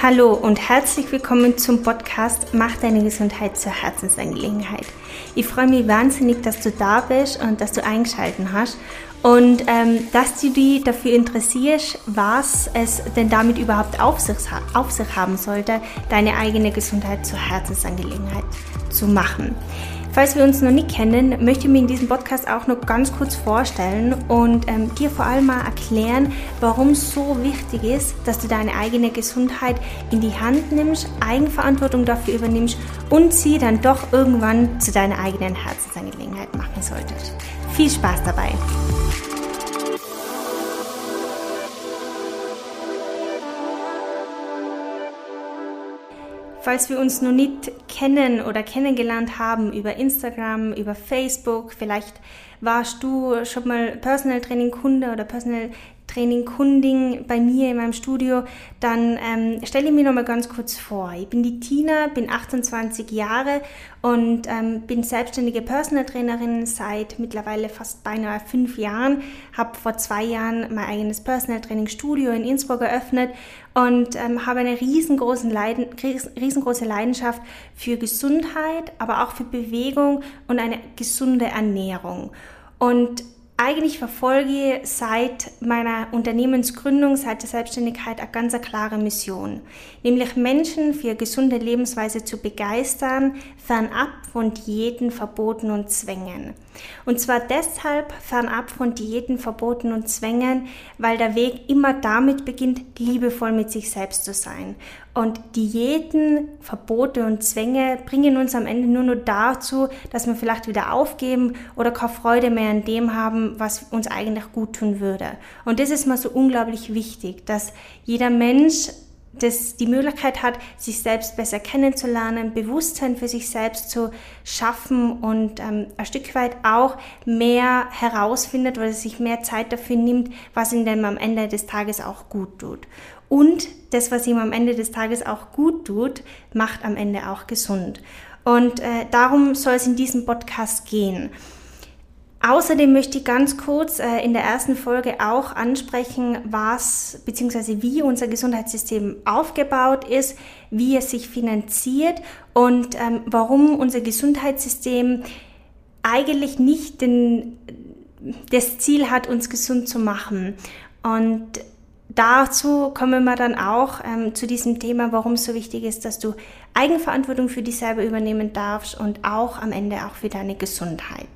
Hallo und herzlich willkommen zum Podcast Mach deine Gesundheit zur Herzensangelegenheit. Ich freue mich wahnsinnig, dass du da bist und dass du eingeschalten hast und ähm, dass du dich dafür interessierst, was es denn damit überhaupt auf sich, auf sich haben sollte, deine eigene Gesundheit zur Herzensangelegenheit zu machen. Falls wir uns noch nicht kennen, möchte ich mir in diesem Podcast auch noch ganz kurz vorstellen und ähm, dir vor allem mal erklären, warum es so wichtig ist, dass du deine eigene Gesundheit in die Hand nimmst, Eigenverantwortung dafür übernimmst und sie dann doch irgendwann zu deiner eigenen Herzensangelegenheit machen solltest. Viel Spaß dabei! Falls wir uns noch nicht kennen oder kennengelernt haben über Instagram, über Facebook, vielleicht warst du schon mal Personal Training Kunde oder Personal Training Kunding bei mir in meinem Studio, dann ähm, stelle ich mich noch mal ganz kurz vor. Ich bin die Tina, bin 28 Jahre und ähm, bin selbstständige Personal Trainerin seit mittlerweile fast beinahe fünf Jahren. Habe vor zwei Jahren mein eigenes Personal Training Studio in Innsbruck eröffnet und ähm, habe eine riesengroße, Leiden, riesengroße Leidenschaft für Gesundheit, aber auch für Bewegung und eine gesunde Ernährung. Und eigentlich verfolge seit meiner Unternehmensgründung, seit der Selbstständigkeit eine ganz klare Mission, nämlich Menschen für gesunde Lebensweise zu begeistern, fernab von Diäten, Verboten und Zwängen. Und zwar deshalb fernab von Diäten, Verboten und Zwängen, weil der Weg immer damit beginnt, liebevoll mit sich selbst zu sein. Und Diäten, Verbote und Zwänge bringen uns am Ende nur noch dazu, dass wir vielleicht wieder aufgeben oder keine Freude mehr an dem haben, was uns eigentlich gut tun würde. Und das ist mal so unglaublich wichtig, dass jeder Mensch das die Möglichkeit hat, sich selbst besser kennenzulernen, Bewusstsein für sich selbst zu schaffen und ähm, ein Stück weit auch mehr herausfindet oder sich mehr Zeit dafür nimmt, was ihm denn am Ende des Tages auch gut tut. Und das, was ihm am Ende des Tages auch gut tut, macht am Ende auch gesund. Und äh, darum soll es in diesem Podcast gehen. Außerdem möchte ich ganz kurz äh, in der ersten Folge auch ansprechen, was bzw. wie unser Gesundheitssystem aufgebaut ist, wie es sich finanziert und ähm, warum unser Gesundheitssystem eigentlich nicht den, das Ziel hat, uns gesund zu machen. Und dazu kommen wir dann auch ähm, zu diesem Thema, warum es so wichtig ist, dass du Eigenverantwortung für dich selber übernehmen darfst und auch am Ende auch für deine Gesundheit.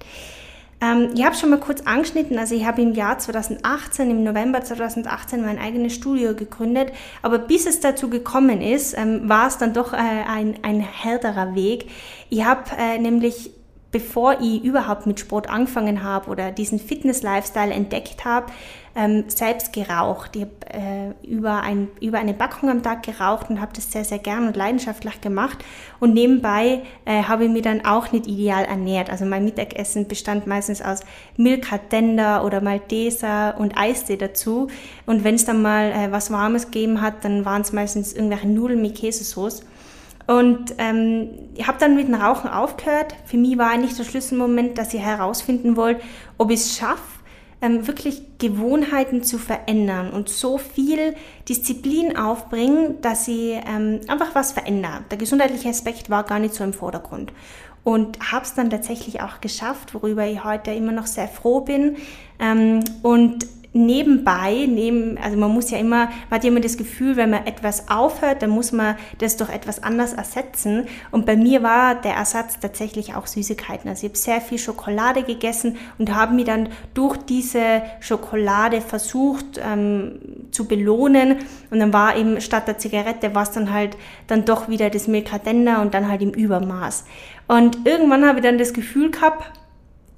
Ähm, ich habe schon mal kurz angeschnitten, also ich habe im Jahr 2018, im November 2018 mein eigenes Studio gegründet, aber bis es dazu gekommen ist, ähm, war es dann doch äh, ein, ein härterer Weg. Ich habe äh, nämlich bevor ich überhaupt mit Sport angefangen habe oder diesen Fitness-Lifestyle entdeckt habe, ähm, selbst geraucht. Ich habe äh, über, ein, über eine Packung am Tag geraucht und habe das sehr, sehr gern und leidenschaftlich gemacht. Und nebenbei äh, habe ich mich dann auch nicht ideal ernährt. Also mein Mittagessen bestand meistens aus Milka Tender oder Malteser und Eistee dazu. Und wenn es dann mal äh, was Warmes gegeben hat, dann waren es meistens irgendwelche Nudeln mit Käsesauce. Und ähm, ich habe dann mit dem Rauchen aufgehört. Für mich war eigentlich der Schlüsselmoment, dass ich herausfinden wollte, ob ich es schaffe, ähm, wirklich Gewohnheiten zu verändern und so viel Disziplin aufbringen, dass sie ähm, einfach was verändern. Der gesundheitliche Aspekt war gar nicht so im Vordergrund. Und habe es dann tatsächlich auch geschafft, worüber ich heute immer noch sehr froh bin. Ähm, und nebenbei, neben, also man muss ja immer, man hat ja immer das Gefühl, wenn man etwas aufhört, dann muss man das durch etwas anders ersetzen. Und bei mir war der Ersatz tatsächlich auch Süßigkeiten. Also ich habe sehr viel Schokolade gegessen und habe mich dann durch diese Schokolade versucht ähm, zu belohnen. Und dann war eben statt der Zigarette war es dann halt dann doch wieder das Milkadender und dann halt im Übermaß. Und irgendwann habe ich dann das Gefühl gehabt,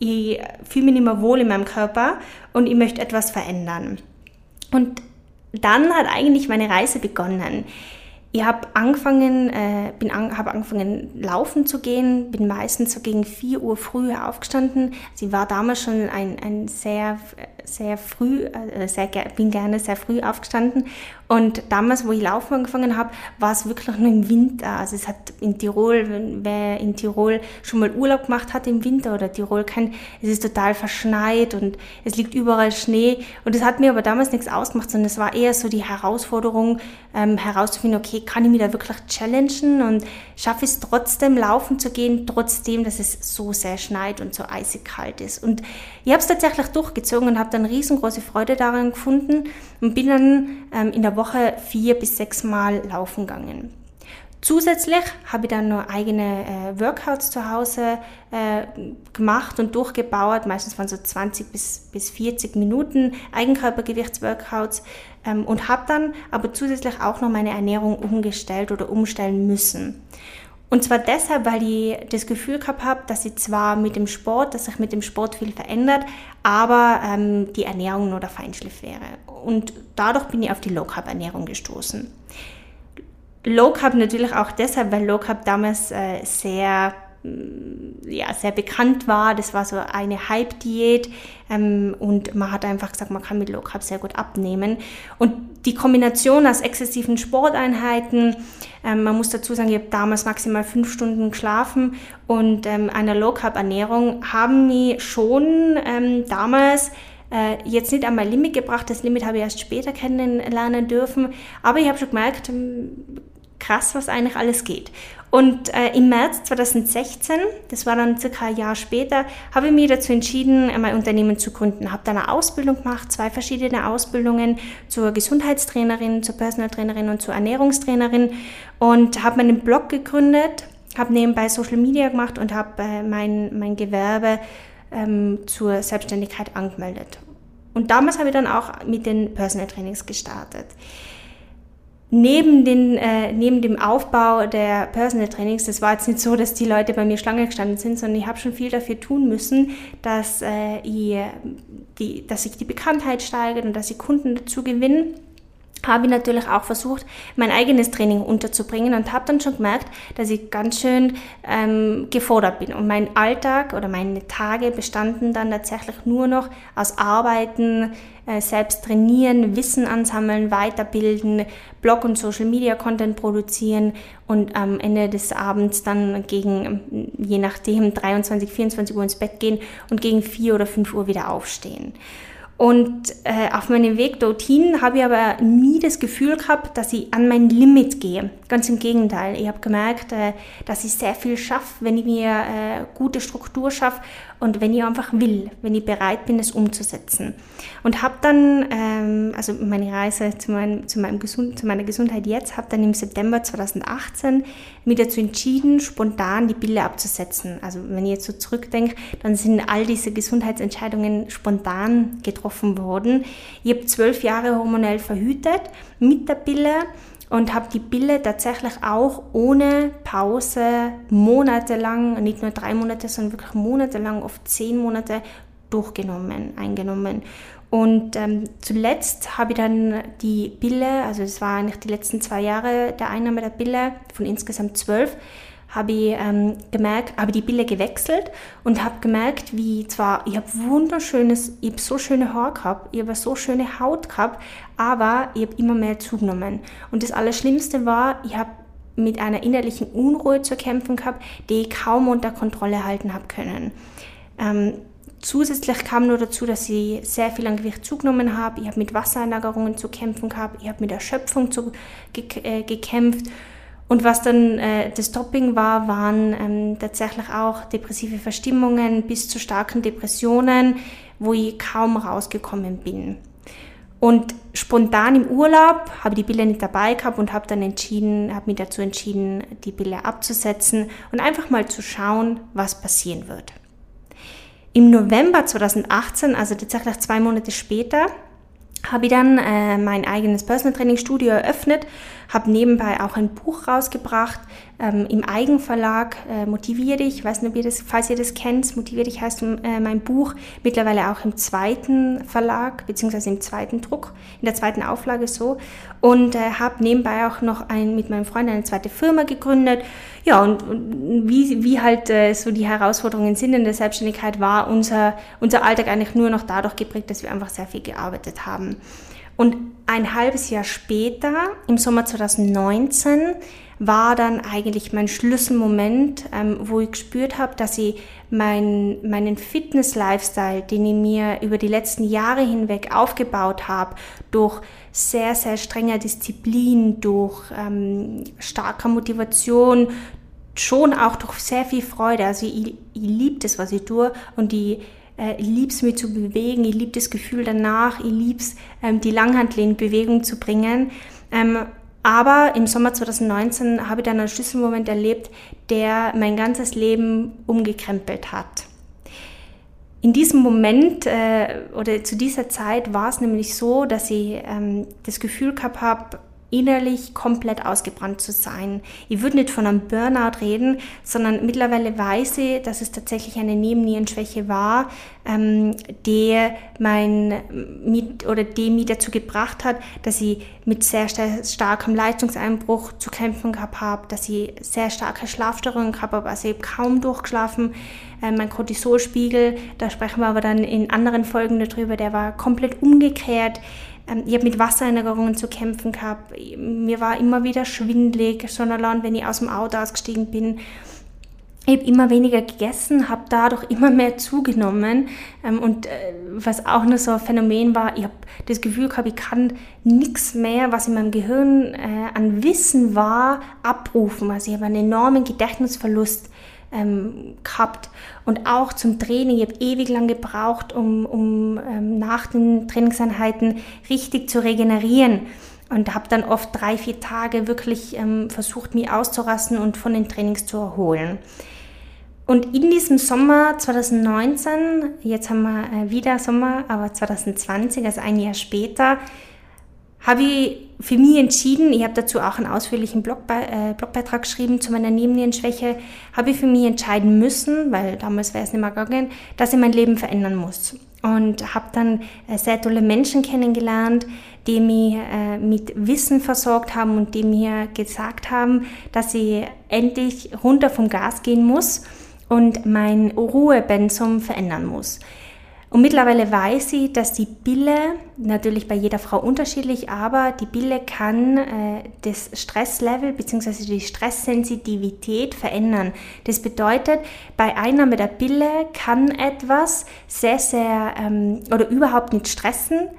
ich fühle mich nicht mehr wohl in meinem Körper und ich möchte etwas verändern. Und dann hat eigentlich meine Reise begonnen. Ich habe angefangen, äh, bin an, habe angefangen laufen zu gehen, bin meistens so gegen 4 Uhr früh aufgestanden. Sie war damals schon ein, ein sehr, sehr früh, äh, sehr, bin gerne sehr früh aufgestanden. Und damals, wo ich laufen angefangen habe, war es wirklich nur im Winter. Also es hat in Tirol, wer in Tirol schon mal Urlaub gemacht hat im Winter oder Tirol kennt, es ist total verschneit und es liegt überall Schnee. Und es hat mir aber damals nichts ausgemacht, sondern es war eher so die Herausforderung, ähm, herauszufinden, okay, kann ich mich da wirklich challengen und schaffe es trotzdem laufen zu gehen, trotzdem, dass es so sehr schneit und so eisig kalt ist. Und ich habe es tatsächlich durchgezogen und habe dann riesengroße Freude daran gefunden und bin dann ähm, in der Woche vier bis sechs Mal laufen gegangen. Zusätzlich habe ich dann noch eigene äh, Workouts zu Hause äh, gemacht und durchgebaut. Meistens waren so 20 bis, bis 40 Minuten Eigenkörpergewichtsworkouts ähm, und habe dann aber zusätzlich auch noch meine Ernährung umgestellt oder umstellen müssen. Und zwar deshalb, weil ich das Gefühl gehabt habe, dass ich zwar mit dem Sport, dass sich mit dem Sport viel verändert, aber ähm, die Ernährung nur der Feinschliff wäre. Und dadurch bin ich auf die Low Carb Ernährung gestoßen. Low Carb natürlich auch deshalb, weil Low Carb damals äh, sehr ja, sehr bekannt war. Das war so eine Hype-Diät ähm, und man hat einfach gesagt, man kann mit Low Carb sehr gut abnehmen. Und die Kombination aus exzessiven Sporteinheiten, ähm, man muss dazu sagen, ich habe damals maximal fünf Stunden geschlafen und ähm, einer Low Carb Ernährung haben mich schon ähm, damals äh, jetzt nicht an mein Limit gebracht. Das Limit habe ich erst später kennenlernen dürfen, aber ich habe schon gemerkt, ähm, krass, was eigentlich alles geht. Und äh, im März 2016, das war dann circa ein Jahr später, habe ich mich dazu entschieden, mein Unternehmen zu gründen. Habe dann eine Ausbildung gemacht, zwei verschiedene Ausbildungen zur Gesundheitstrainerin, zur Personal Trainerin und zur Ernährungstrainerin und habe meinen Blog gegründet, habe nebenbei Social Media gemacht und habe äh, mein, mein Gewerbe ähm, zur Selbstständigkeit angemeldet. Und damals habe ich dann auch mit den Personal Trainings gestartet neben, den, äh, neben dem Aufbau der Personal Trainings, das war jetzt nicht so, dass die Leute bei mir Schlange gestanden sind, sondern ich habe schon viel dafür tun müssen, dass, äh, ich, die, dass sich die Bekanntheit steigert und dass ich Kunden dazu gewinne habe ich natürlich auch versucht, mein eigenes Training unterzubringen und habe dann schon gemerkt, dass ich ganz schön ähm, gefordert bin. Und mein Alltag oder meine Tage bestanden dann tatsächlich nur noch aus Arbeiten, äh, selbst trainieren, Wissen ansammeln, weiterbilden, Blog und Social Media Content produzieren und am Ende des Abends dann gegen, je nachdem, 23, 24 Uhr ins Bett gehen und gegen 4 oder 5 Uhr wieder aufstehen. Und äh, auf meinem Weg dorthin habe ich aber nie das Gefühl gehabt, dass ich an mein Limit gehe. Ganz im Gegenteil. Ich habe gemerkt, äh, dass ich sehr viel schaffe, wenn ich mir äh, gute Struktur schaffe und wenn ich einfach will, wenn ich bereit bin, es umzusetzen. Und habe dann, ähm, also meine Reise zu, mein, zu, meinem Gesund, zu meiner Gesundheit jetzt, habe dann im September 2018 mich dazu entschieden, spontan die Pille abzusetzen. Also wenn ich jetzt so zurückdenke, dann sind all diese Gesundheitsentscheidungen spontan getroffen worden. Ich habe zwölf Jahre hormonell verhütet mit der Pille und habe die Pille tatsächlich auch ohne Pause monatelang, nicht nur drei Monate, sondern wirklich monatelang, oft zehn Monate durchgenommen, eingenommen. Und ähm, zuletzt habe ich dann die Pille, also es war eigentlich die letzten zwei Jahre der Einnahme der Pille, von insgesamt zwölf, habe ich ähm, gemerkt, habe die Pille gewechselt und habe gemerkt, wie zwar, ich habe wunderschönes, ich habe so schöne Haare gehabt, ich habe so schöne Haut gehabt, aber ich habe immer mehr zugenommen. Und das Allerschlimmste war, ich habe mit einer innerlichen Unruhe zu kämpfen gehabt, die ich kaum unter Kontrolle halten habe können. Ähm, Zusätzlich kam nur dazu, dass ich sehr viel an Gewicht zugenommen habe. Ich habe mit Wassereinlagerungen zu kämpfen gehabt. Ich habe mit Erschöpfung zu, ge, äh, gekämpft. Und was dann äh, das Topping war, waren ähm, tatsächlich auch depressive Verstimmungen bis zu starken Depressionen, wo ich kaum rausgekommen bin. Und spontan im Urlaub habe ich die Pille nicht dabei gehabt und habe dann entschieden, habe mich dazu entschieden, die Pille abzusetzen und einfach mal zu schauen, was passieren wird. Im November 2018, also tatsächlich zwei Monate später, habe ich dann äh, mein eigenes Personal Training Studio eröffnet, habe nebenbei auch ein Buch rausgebracht ähm, im Eigenverlag äh, Motivier dich. Ich weiß nicht, ob ihr das, falls ihr das kennt, Motivier dich heißt äh, mein Buch mittlerweile auch im zweiten Verlag beziehungsweise im zweiten Druck, in der zweiten Auflage so und äh, habe nebenbei auch noch ein, mit meinem Freund eine zweite Firma gegründet. Ja und, und wie, wie halt äh, so die Herausforderungen sind in der Selbstständigkeit war unser unser Alltag eigentlich nur noch dadurch geprägt, dass wir einfach sehr viel gearbeitet haben. Und ein halbes Jahr später, im Sommer 2019, war dann eigentlich mein Schlüsselmoment, ähm, wo ich gespürt habe, dass ich mein, meinen Fitness-Lifestyle, den ich mir über die letzten Jahre hinweg aufgebaut habe, durch sehr, sehr strenger Disziplin, durch ähm, starker Motivation, schon auch durch sehr viel Freude. Also ich, ich liebe das, was ich tue und ich, äh, liebe es, mich zu bewegen, ich liebe das Gefühl danach, ich liebe es, ähm, die Langhantel in Bewegung zu bringen. Ähm, aber im Sommer 2019 habe ich dann einen Schlüsselmoment erlebt, der mein ganzes Leben umgekrempelt hat. In diesem Moment äh, oder zu dieser Zeit war es nämlich so, dass ich ähm, das Gefühl gehabt habe, innerlich komplett ausgebrannt zu sein. Ich würde nicht von einem Burnout reden, sondern mittlerweile weiß ich, dass es tatsächlich eine Nebennierenschwäche war, ähm, die mein mit oder die mich dazu gebracht hat, dass ich mit sehr starkem Leistungseinbruch zu kämpfen gehabt habe, dass ich sehr starke Schlafstörungen gehabt habe, also ich habe kaum durchgeschlafen. Äh, mein Cortisolspiegel, da sprechen wir aber dann in anderen Folgen darüber, der war komplett umgekehrt. Ähm, ich habe mit Wassereinlagerungen zu kämpfen gehabt. Mir war immer wieder schwindlig, schon allein, wenn ich aus dem Auto ausgestiegen bin. Ich habe immer weniger gegessen, habe dadurch immer mehr zugenommen. Ähm, und äh, was auch noch so ein Phänomen war, ich habe das Gefühl gehabt, ich kann nichts mehr, was in meinem Gehirn äh, an Wissen war, abrufen. Also ich habe einen enormen Gedächtnisverlust ähm, gehabt. Und auch zum Training, ich habe ewig lang gebraucht, um, um ähm, nach den Trainingseinheiten richtig zu regenerieren. Und habe dann oft drei, vier Tage wirklich ähm, versucht, mich auszurasten und von den Trainings zu erholen. Und in diesem Sommer 2019, jetzt haben wir äh, wieder Sommer, aber 2020, also ein Jahr später, habe ich für mich entschieden, ich habe dazu auch einen ausführlichen Blogbe äh, Blogbeitrag geschrieben zu meiner Nebennierenschwäche, habe ich für mich entscheiden müssen, weil damals wäre es nicht mehr gegangen, dass ich mein Leben verändern muss. Und habe dann äh, sehr tolle Menschen kennengelernt, die mich äh, mit Wissen versorgt haben und die mir gesagt haben, dass ich endlich runter vom Gas gehen muss und mein Ruhepensum verändern muss. Und mittlerweile weiß sie, dass die Bille, natürlich bei jeder Frau unterschiedlich, aber die Bille kann äh, das Stresslevel bzw. die Stresssensitivität verändern. Das bedeutet, bei Einnahme der Bille kann etwas sehr, sehr ähm, oder überhaupt nicht stressen,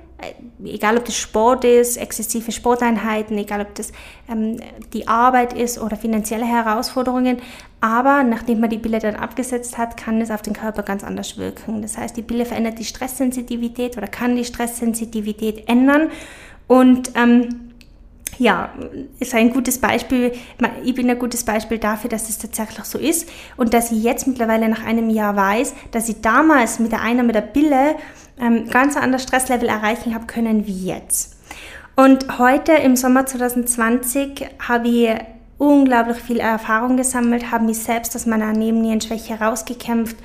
egal ob das Sport ist, exzessive Sporteinheiten, egal ob das ähm, die Arbeit ist oder finanzielle Herausforderungen. Aber nachdem man die Pille dann abgesetzt hat, kann es auf den Körper ganz anders wirken. Das heißt, die Pille verändert die Stresssensitivität oder kann die Stresssensitivität ändern. Und ähm, ja, ist ein gutes Beispiel. Ich bin ein gutes Beispiel dafür, dass es tatsächlich so ist und dass ich jetzt mittlerweile nach einem Jahr weiß, dass ich damals mit der Einnahme der Pille ähm, ganz anderes Stresslevel erreichen habe können wie jetzt. Und heute im Sommer 2020 habe ich unglaublich viel Erfahrung gesammelt, habe mich selbst aus meiner Nebennierenschwäche herausgekämpft,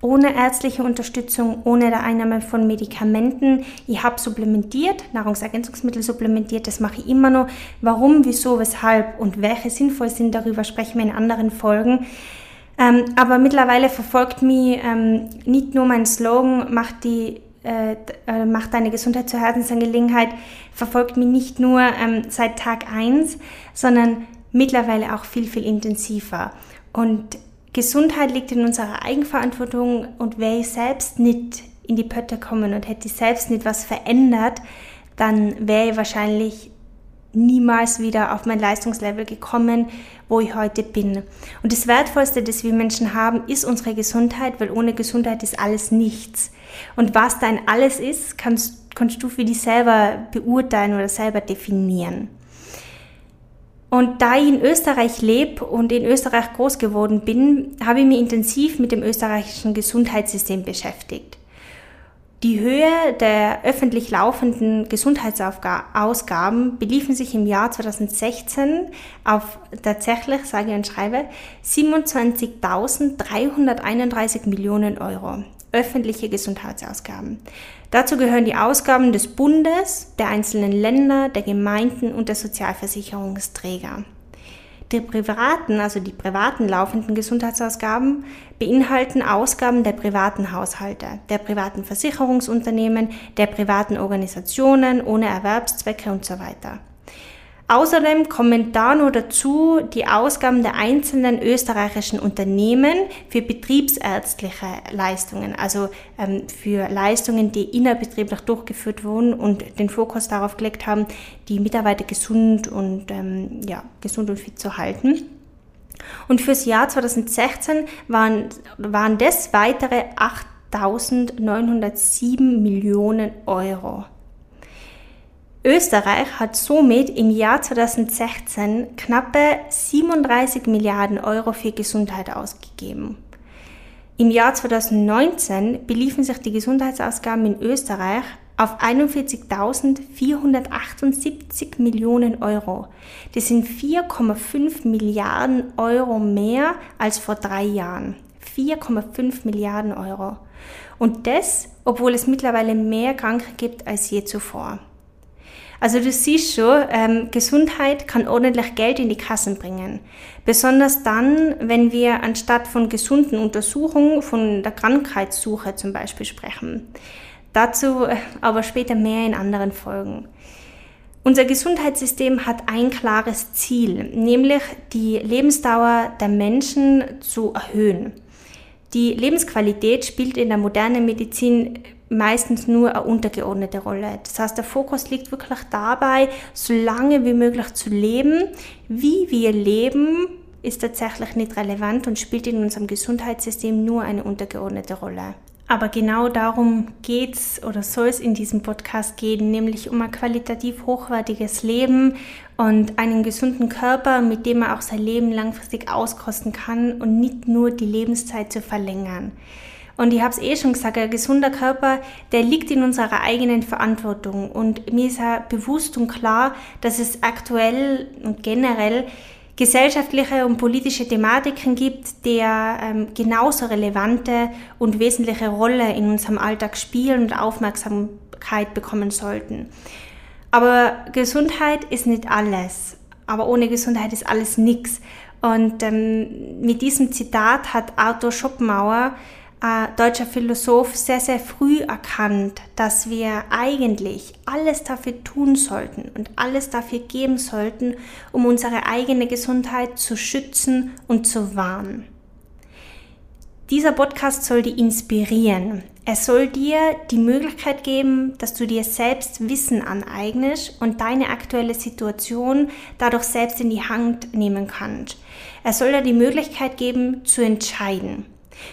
ohne ärztliche Unterstützung, ohne der Einnahme von Medikamenten. Ich habe supplementiert, Nahrungsergänzungsmittel supplementiert, das mache ich immer noch. Warum, wieso, weshalb und welche sinnvoll sind, darüber sprechen wir in anderen Folgen. Ähm, aber mittlerweile verfolgt mich ähm, nicht nur mein Slogan, macht die äh, äh, macht deine Gesundheit zur Herzensangelegenheit, verfolgt mich nicht nur ähm, seit Tag 1, sondern mittlerweile auch viel, viel intensiver. Und Gesundheit liegt in unserer Eigenverantwortung und wäre ich selbst nicht in die Pötte kommen und hätte ich selbst nicht was verändert, dann wäre ich wahrscheinlich niemals wieder auf mein Leistungslevel gekommen, wo ich heute bin. Und das Wertvollste, das wir Menschen haben, ist unsere Gesundheit, weil ohne Gesundheit ist alles nichts. Und was dein alles ist, kannst, kannst du für dich selber beurteilen oder selber definieren. Und da ich in Österreich lebe und in Österreich groß geworden bin, habe ich mich intensiv mit dem österreichischen Gesundheitssystem beschäftigt. Die Höhe der öffentlich laufenden Gesundheitsausgaben beliefen sich im Jahr 2016 auf tatsächlich, sage und schreibe, 27.331 Millionen Euro öffentliche Gesundheitsausgaben. Dazu gehören die Ausgaben des Bundes, der einzelnen Länder, der Gemeinden und der Sozialversicherungsträger. Die privaten, also die privaten laufenden Gesundheitsausgaben beinhalten Ausgaben der privaten Haushalte, der privaten Versicherungsunternehmen, der privaten Organisationen ohne Erwerbszwecke und so weiter. Außerdem kommen da nur dazu die Ausgaben der einzelnen österreichischen Unternehmen für betriebsärztliche Leistungen, also ähm, für Leistungen, die innerbetrieblich durchgeführt wurden und den Fokus darauf gelegt haben, die Mitarbeiter gesund und, ähm, ja, gesund und fit zu halten. Und fürs Jahr 2016 waren, waren das weitere 8.907 Millionen Euro. Österreich hat somit im Jahr 2016 knappe 37 Milliarden Euro für Gesundheit ausgegeben. Im Jahr 2019 beliefen sich die Gesundheitsausgaben in Österreich auf 41.478 Millionen Euro. Das sind 4,5 Milliarden Euro mehr als vor drei Jahren. 4,5 Milliarden Euro. Und das, obwohl es mittlerweile mehr Kranke gibt als je zuvor. Also du siehst schon, ähm, Gesundheit kann ordentlich Geld in die Kassen bringen. Besonders dann, wenn wir anstatt von gesunden Untersuchungen von der Krankheitssuche zum Beispiel sprechen. Dazu äh, aber später mehr in anderen Folgen. Unser Gesundheitssystem hat ein klares Ziel, nämlich die Lebensdauer der Menschen zu erhöhen. Die Lebensqualität spielt in der modernen Medizin meistens nur eine untergeordnete Rolle. Das heißt, der Fokus liegt wirklich dabei, so lange wie möglich zu leben. Wie wir leben, ist tatsächlich nicht relevant und spielt in unserem Gesundheitssystem nur eine untergeordnete Rolle. Aber genau darum geht's oder soll es in diesem Podcast gehen, nämlich um ein qualitativ hochwertiges Leben und einen gesunden Körper, mit dem man auch sein Leben langfristig auskosten kann und nicht nur die Lebenszeit zu verlängern. Und ich habe es eh schon gesagt, ein gesunder Körper, der liegt in unserer eigenen Verantwortung. Und mir ist ja bewusst und klar, dass es aktuell und generell gesellschaftliche und politische Thematiken gibt, die ähm, genauso relevante und wesentliche Rolle in unserem Alltag spielen und Aufmerksamkeit bekommen sollten. Aber Gesundheit ist nicht alles. Aber ohne Gesundheit ist alles nichts. Und ähm, mit diesem Zitat hat Arthur Schopenhauer äh, deutscher Philosoph sehr, sehr früh erkannt, dass wir eigentlich alles dafür tun sollten und alles dafür geben sollten, um unsere eigene Gesundheit zu schützen und zu wahren. Dieser Podcast soll dich inspirieren. Er soll dir die Möglichkeit geben, dass du dir selbst Wissen aneignest und deine aktuelle Situation dadurch selbst in die Hand nehmen kannst. Er soll dir die Möglichkeit geben, zu entscheiden.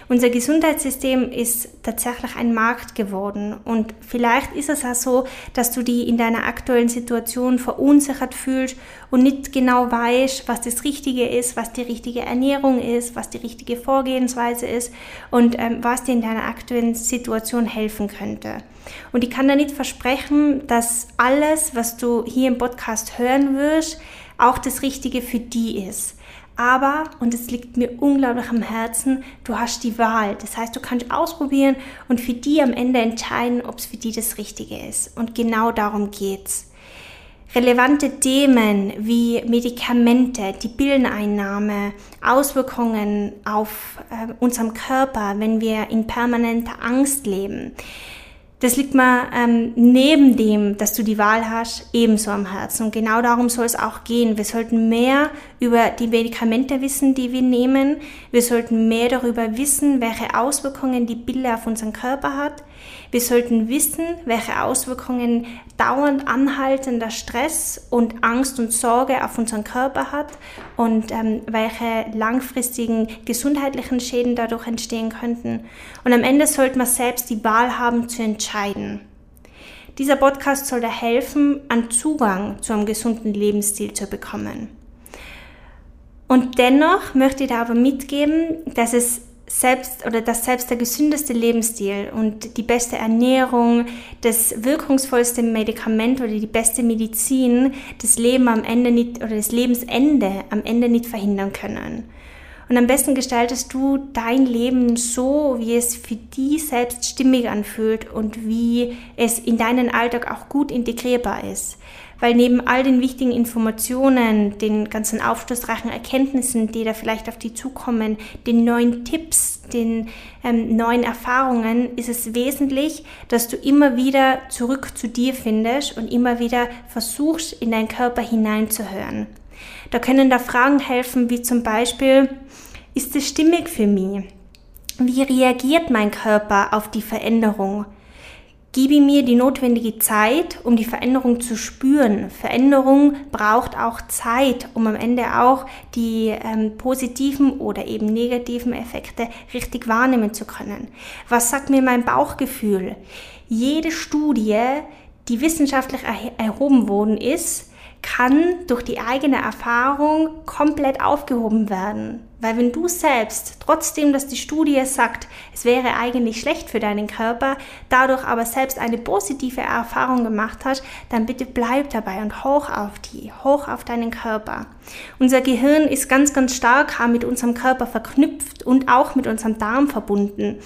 Unser Gesundheitssystem ist tatsächlich ein Markt geworden und vielleicht ist es auch so, dass du die in deiner aktuellen Situation verunsichert fühlst und nicht genau weißt, was das Richtige ist, was die richtige Ernährung ist, was die richtige Vorgehensweise ist und ähm, was dir in deiner aktuellen Situation helfen könnte. Und ich kann da nicht versprechen, dass alles, was du hier im Podcast hören wirst, auch das Richtige für die ist. Aber, und es liegt mir unglaublich am Herzen, du hast die Wahl. Das heißt, du kannst ausprobieren und für die am Ende entscheiden, ob es für die das Richtige ist. Und genau darum geht's. Relevante Themen wie Medikamente, die Pilleneinnahme, Auswirkungen auf äh, unserem Körper, wenn wir in permanenter Angst leben, das liegt mir ähm, neben dem, dass du die Wahl hast, ebenso am Herzen. Und genau darum soll es auch gehen. Wir sollten mehr über die Medikamente wissen, die wir nehmen. Wir sollten mehr darüber wissen, welche Auswirkungen die Pille auf unseren Körper hat. Wir sollten wissen, welche Auswirkungen dauernd anhaltender Stress und Angst und Sorge auf unseren Körper hat und ähm, welche langfristigen gesundheitlichen Schäden dadurch entstehen könnten. Und am Ende sollte man selbst die Wahl haben zu entscheiden. Dieser Podcast soll dir helfen, einen Zugang zu einem gesunden Lebensstil zu bekommen. Und dennoch möchte ich dir aber mitgeben, dass es selbst oder dass selbst der gesündeste Lebensstil und die beste Ernährung, das wirkungsvollste Medikament oder die beste Medizin das Leben am Ende nicht oder das Lebensende am Ende nicht verhindern können. Und am besten gestaltest du dein Leben so, wie es für dich selbst stimmig anfühlt und wie es in deinen Alltag auch gut integrierbar ist. Weil neben all den wichtigen Informationen, den ganzen aufschlussreichen Erkenntnissen, die da vielleicht auf dich zukommen, den neuen Tipps, den ähm, neuen Erfahrungen, ist es wesentlich, dass du immer wieder zurück zu dir findest und immer wieder versuchst, in deinen Körper hineinzuhören. Da können da Fragen helfen, wie zum Beispiel, ist es stimmig für mich? Wie reagiert mein Körper auf die Veränderung? Gebe mir die notwendige Zeit, um die Veränderung zu spüren. Veränderung braucht auch Zeit, um am Ende auch die ähm, positiven oder eben negativen Effekte richtig wahrnehmen zu können. Was sagt mir mein Bauchgefühl? Jede Studie, die wissenschaftlich erhoben worden ist, kann durch die eigene Erfahrung komplett aufgehoben werden. Weil wenn du selbst, trotzdem, dass die Studie sagt, es wäre eigentlich schlecht für deinen Körper, dadurch aber selbst eine positive Erfahrung gemacht hast, dann bitte bleib dabei und hoch auf die, hoch auf deinen Körper. Unser Gehirn ist ganz, ganz stark mit unserem Körper verknüpft und auch mit unserem Darm verbunden.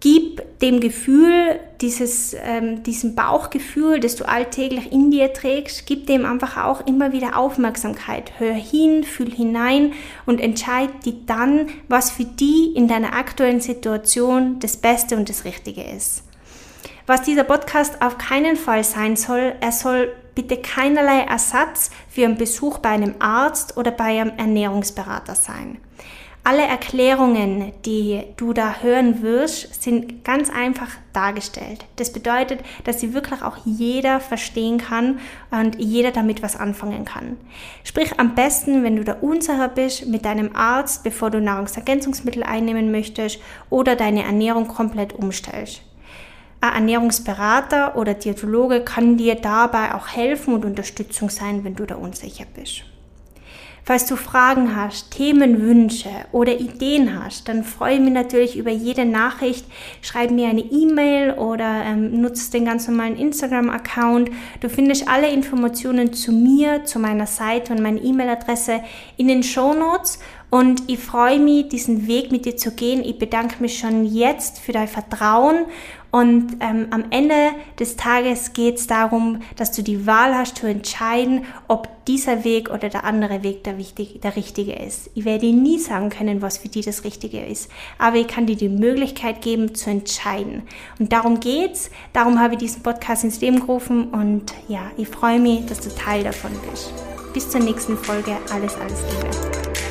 Gib dem Gefühl, dieses, ähm, diesem Bauchgefühl, das du alltäglich in dir trägst, gib dem einfach auch immer wieder Aufmerksamkeit. Hör hin, fühl hinein und entscheid die dann, was für die in deiner aktuellen Situation das Beste und das Richtige ist. Was dieser Podcast auf keinen Fall sein soll, er soll bitte keinerlei Ersatz für einen Besuch bei einem Arzt oder bei einem Ernährungsberater sein. Alle Erklärungen, die du da hören wirst, sind ganz einfach dargestellt. Das bedeutet, dass sie wirklich auch jeder verstehen kann und jeder damit was anfangen kann. Sprich am besten, wenn du da unsicher bist, mit deinem Arzt, bevor du Nahrungsergänzungsmittel einnehmen möchtest oder deine Ernährung komplett umstellst. Ein Ernährungsberater oder Diätologe kann dir dabei auch helfen und Unterstützung sein, wenn du da unsicher bist. Falls du Fragen hast, Themenwünsche oder Ideen hast, dann freue ich mich natürlich über jede Nachricht. Schreib mir eine E-Mail oder ähm, nutze den ganz normalen Instagram-Account. Du findest alle Informationen zu mir, zu meiner Seite und meine E-Mail-Adresse in den Show Notes. Und ich freue mich, diesen Weg mit dir zu gehen. Ich bedanke mich schon jetzt für dein Vertrauen und ähm, am Ende des Tages geht es darum, dass du die Wahl hast zu entscheiden, ob dieser Weg oder der andere Weg der, wichtig, der richtige ist. Ich werde dir nie sagen können, was für dich das Richtige ist, aber ich kann dir die Möglichkeit geben zu entscheiden. Und darum geht's. Darum habe ich diesen Podcast ins Leben gerufen und ja, ich freue mich, dass du Teil davon bist. Bis zur nächsten Folge. Alles, alles Liebe.